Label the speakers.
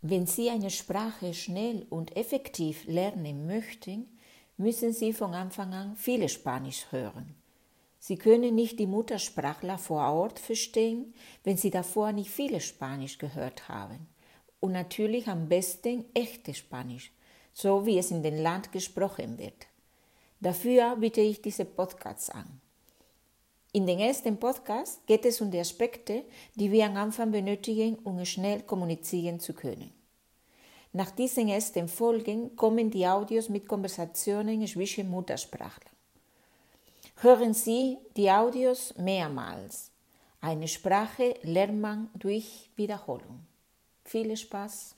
Speaker 1: Wenn Sie eine Sprache schnell und effektiv lernen möchten, müssen Sie von Anfang an viele Spanisch hören. Sie können nicht die Muttersprachler vor Ort verstehen, wenn Sie davor nicht viele Spanisch gehört haben. Und natürlich am besten echte Spanisch, so wie es in dem Land gesprochen wird. Dafür biete ich diese Podcasts an. In den ersten Podcast geht es um die Aspekte, die wir am Anfang benötigen, um schnell kommunizieren zu können. Nach diesen ersten Folgen kommen die Audios mit Konversationen zwischen Muttersprachlern. Hören Sie die Audios mehrmals. Eine Sprache lernt man durch Wiederholung. Viel Spaß!